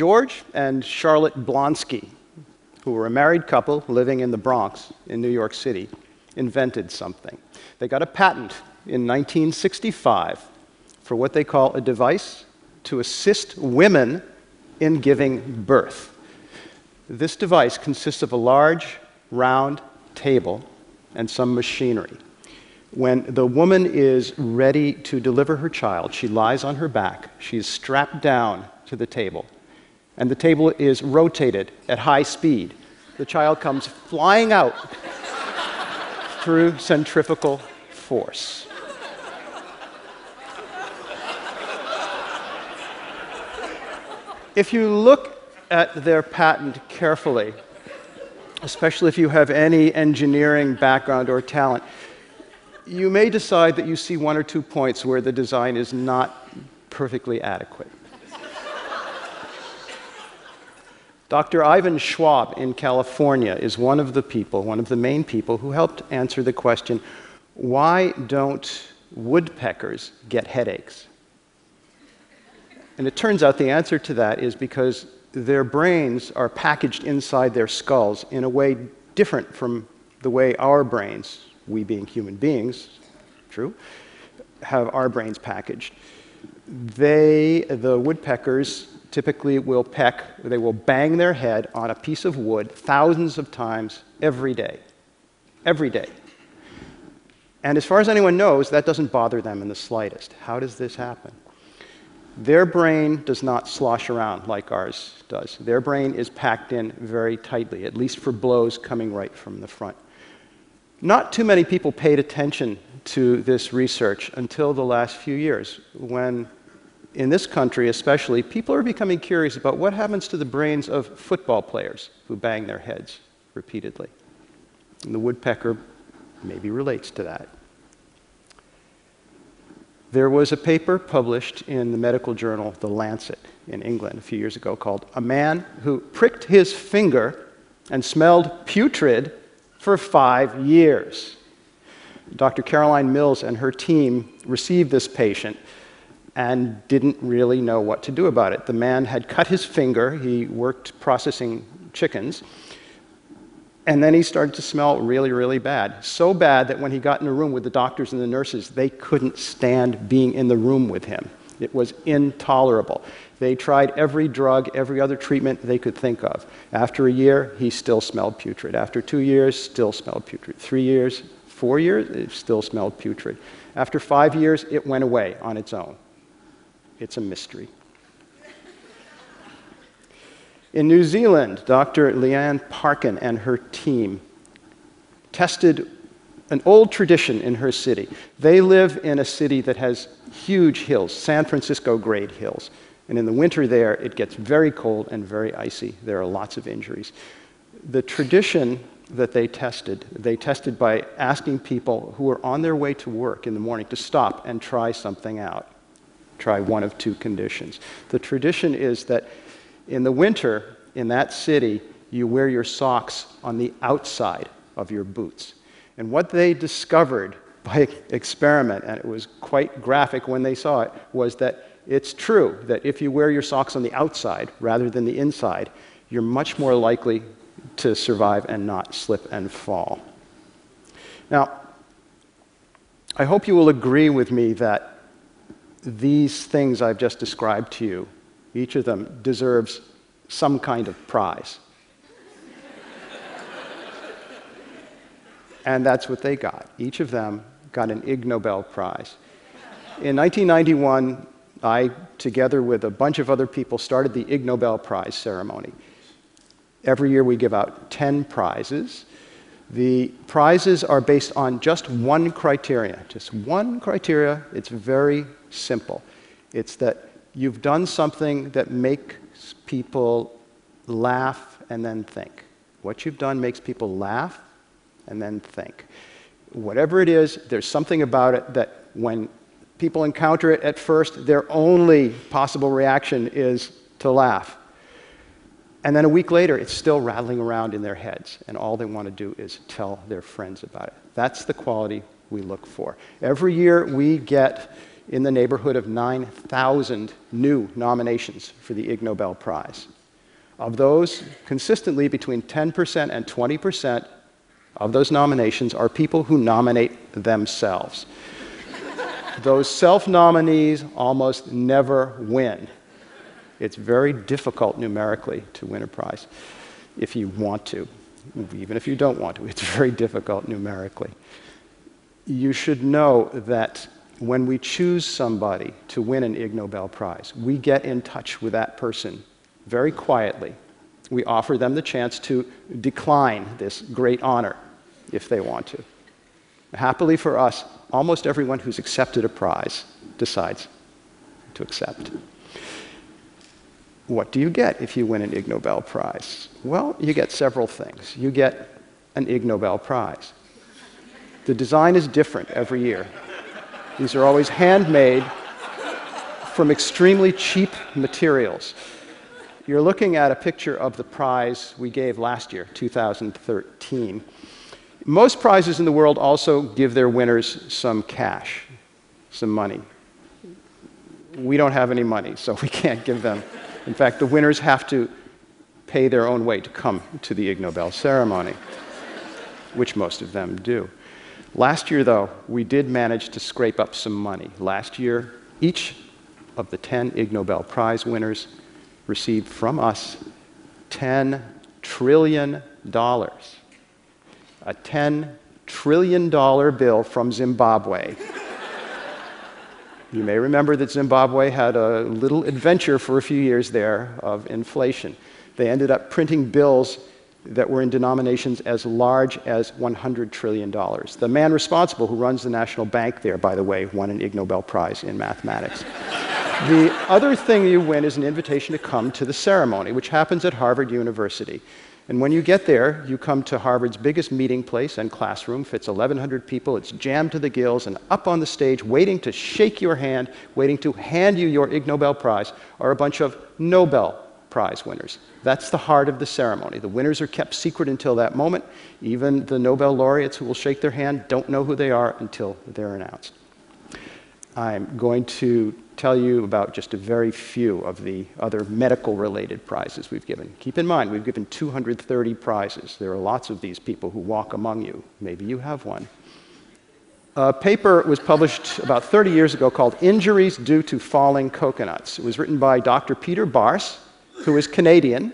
George and Charlotte Blonsky, who were a married couple living in the Bronx in New York City, invented something. They got a patent in 1965 for what they call a device to assist women in giving birth. This device consists of a large, round table and some machinery. When the woman is ready to deliver her child, she lies on her back, she is strapped down to the table, and the table is rotated at high speed. The child comes flying out through centrifugal force. If you look at their patent carefully, especially if you have any engineering background or talent, you may decide that you see one or two points where the design is not perfectly adequate. Dr. Ivan Schwab in California is one of the people, one of the main people, who helped answer the question why don't woodpeckers get headaches? And it turns out the answer to that is because their brains are packaged inside their skulls in a way different from the way our brains, we being human beings, true, have our brains packaged. They, the woodpeckers, typically will peck, they will bang their head on a piece of wood thousands of times every day. Every day. And as far as anyone knows, that doesn't bother them in the slightest. How does this happen? Their brain does not slosh around like ours does. Their brain is packed in very tightly, at least for blows coming right from the front. Not too many people paid attention to this research until the last few years, when, in this country especially, people are becoming curious about what happens to the brains of football players who bang their heads repeatedly. And the woodpecker maybe relates to that. There was a paper published in the medical journal The Lancet in England a few years ago called A Man Who Pricked His Finger and Smelled Putrid for Five Years. Dr. Caroline Mills and her team received this patient and didn't really know what to do about it. The man had cut his finger, he worked processing chickens, and then he started to smell really, really bad. So bad that when he got in a room with the doctors and the nurses, they couldn't stand being in the room with him. It was intolerable. They tried every drug, every other treatment they could think of. After a year, he still smelled putrid. After two years, still smelled putrid. Three years, four years, it still smelled putrid. After five years, it went away on its own. It's a mystery. In New Zealand, Dr. Lianne Parkin and her team tested an old tradition in her city. They live in a city that has huge hills, San Francisco grade hills. And in the winter there, it gets very cold and very icy. There are lots of injuries. The tradition that they tested, they tested by asking people who were on their way to work in the morning to stop and try something out. Try one of two conditions. The tradition is that in the winter, in that city, you wear your socks on the outside of your boots. And what they discovered by experiment, and it was quite graphic when they saw it, was that it's true that if you wear your socks on the outside rather than the inside, you're much more likely to survive and not slip and fall. Now, I hope you will agree with me that these things I've just described to you each of them deserves some kind of prize. and that's what they got. Each of them got an Ig Nobel Prize. In 1991, I, together with a bunch of other people, started the Ig Nobel Prize ceremony. Every year we give out 10 prizes. The prizes are based on just one criteria, just one criteria. It's very simple. It's that you've done something that makes people laugh and then think. What you've done makes people laugh and then think. Whatever it is, there's something about it that when people encounter it at first, their only possible reaction is to laugh. And then a week later, it's still rattling around in their heads, and all they want to do is tell their friends about it. That's the quality we look for. Every year, we get in the neighborhood of 9,000 new nominations for the Ig Nobel Prize. Of those, consistently between 10% and 20% of those nominations are people who nominate themselves. those self nominees almost never win. It's very difficult numerically to win a prize if you want to. Even if you don't want to, it's very difficult numerically. You should know that when we choose somebody to win an Ig Nobel Prize, we get in touch with that person very quietly. We offer them the chance to decline this great honor if they want to. Happily for us, almost everyone who's accepted a prize decides to accept. What do you get if you win an Ig Nobel Prize? Well, you get several things. You get an Ig Nobel Prize. The design is different every year. These are always handmade from extremely cheap materials. You're looking at a picture of the prize we gave last year, 2013. Most prizes in the world also give their winners some cash, some money. We don't have any money, so we can't give them in fact, the winners have to pay their own way to come to the Ig Nobel ceremony, which most of them do. Last year, though, we did manage to scrape up some money. Last year, each of the 10 Ig Nobel Prize winners received from us $10 trillion. A $10 trillion bill from Zimbabwe. You may remember that Zimbabwe had a little adventure for a few years there of inflation. They ended up printing bills that were in denominations as large as $100 trillion. The man responsible, who runs the national bank there, by the way, won an Ig Nobel Prize in mathematics. the other thing you win is an invitation to come to the ceremony, which happens at Harvard University. And when you get there, you come to Harvard's biggest meeting place and classroom, fits 1,100 people, it's jammed to the gills, and up on the stage, waiting to shake your hand, waiting to hand you your Ig Nobel Prize, are a bunch of Nobel Prize winners. That's the heart of the ceremony. The winners are kept secret until that moment. Even the Nobel laureates who will shake their hand don't know who they are until they're announced. I'm going to tell you about just a very few of the other medical related prizes we've given. Keep in mind, we've given 230 prizes. There are lots of these people who walk among you. Maybe you have one. A paper was published about 30 years ago called Injuries Due to Falling Coconuts. It was written by Dr. Peter Barss, who is Canadian.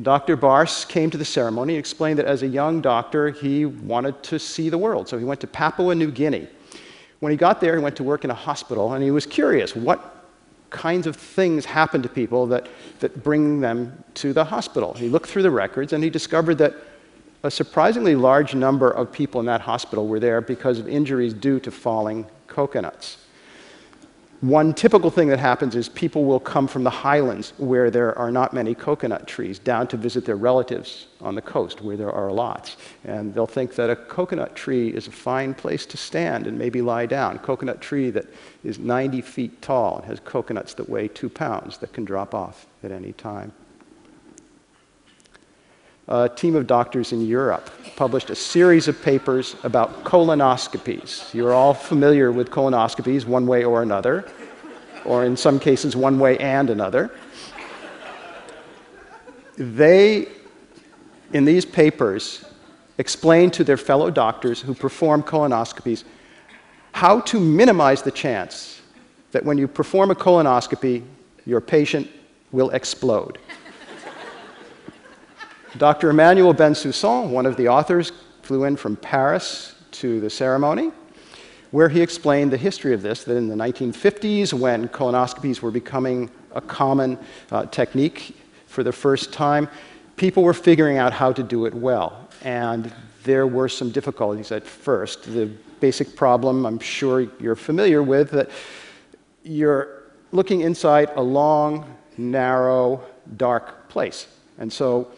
Dr. Barss came to the ceremony and explained that as a young doctor, he wanted to see the world. So he went to Papua New Guinea when he got there, he went to work in a hospital and he was curious what kinds of things happen to people that, that bring them to the hospital. He looked through the records and he discovered that a surprisingly large number of people in that hospital were there because of injuries due to falling coconuts. One typical thing that happens is people will come from the highlands where there are not many coconut trees down to visit their relatives on the coast where there are lots. And they'll think that a coconut tree is a fine place to stand and maybe lie down. Coconut tree that is 90 feet tall and has coconuts that weigh two pounds that can drop off at any time. A team of doctors in Europe published a series of papers about colonoscopies. You're all familiar with colonoscopies one way or another, or in some cases, one way and another. They, in these papers, explain to their fellow doctors who perform colonoscopies how to minimize the chance that when you perform a colonoscopy, your patient will explode. Dr. Emmanuel Bensoussan, one of the authors, flew in from Paris to the ceremony, where he explained the history of this that in the 1950s, when colonoscopies were becoming a common uh, technique for the first time, people were figuring out how to do it well. And there were some difficulties at first. The basic problem, I'm sure you're familiar with, that you're looking inside a long, narrow, dark place. And so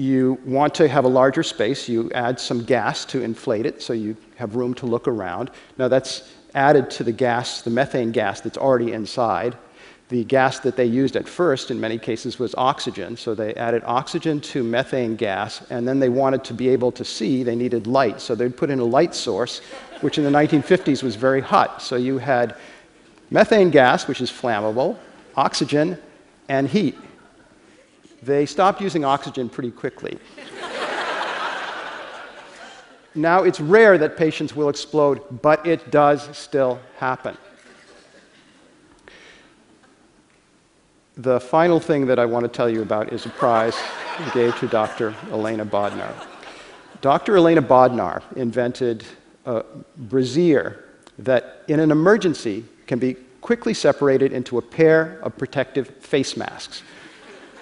you want to have a larger space, you add some gas to inflate it so you have room to look around. Now, that's added to the gas, the methane gas that's already inside. The gas that they used at first, in many cases, was oxygen. So they added oxygen to methane gas, and then they wanted to be able to see, they needed light. So they'd put in a light source, which in the 1950s was very hot. So you had methane gas, which is flammable, oxygen, and heat. They stopped using oxygen pretty quickly. now, it's rare that patients will explode, but it does still happen. The final thing that I want to tell you about is a prize we gave to Dr. Elena Bodnar. Dr. Elena Bodnar invented a brassiere that, in an emergency, can be quickly separated into a pair of protective face masks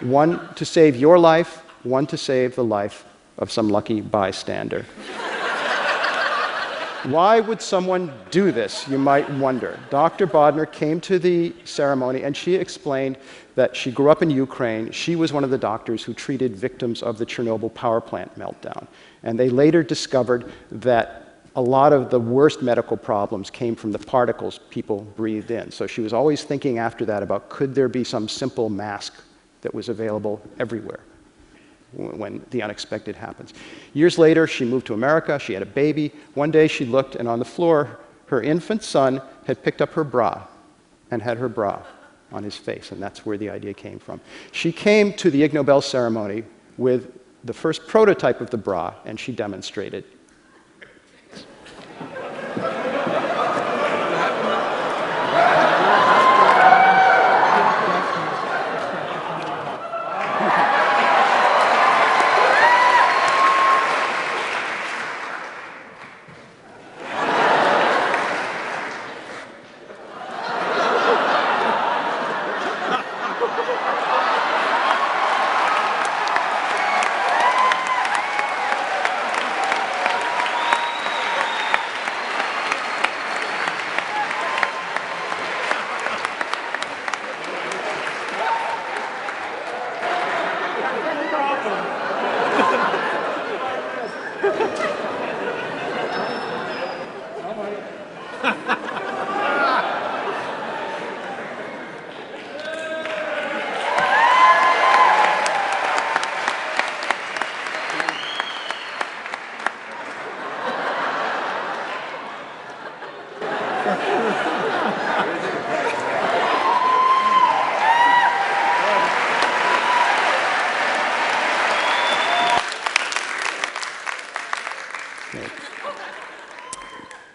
one to save your life, one to save the life of some lucky bystander. Why would someone do this, you might wonder? Dr. Bodnar came to the ceremony and she explained that she grew up in Ukraine. She was one of the doctors who treated victims of the Chernobyl power plant meltdown. And they later discovered that a lot of the worst medical problems came from the particles people breathed in. So she was always thinking after that about could there be some simple mask that was available everywhere when the unexpected happens. Years later, she moved to America. She had a baby. One day she looked, and on the floor, her infant son had picked up her bra and had her bra on his face, and that's where the idea came from. She came to the Ig Nobel ceremony with the first prototype of the bra, and she demonstrated.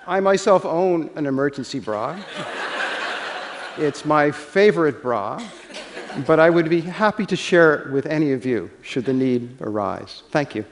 I myself own an emergency bra. it's my favorite bra, but I would be happy to share it with any of you should the need arise. Thank you.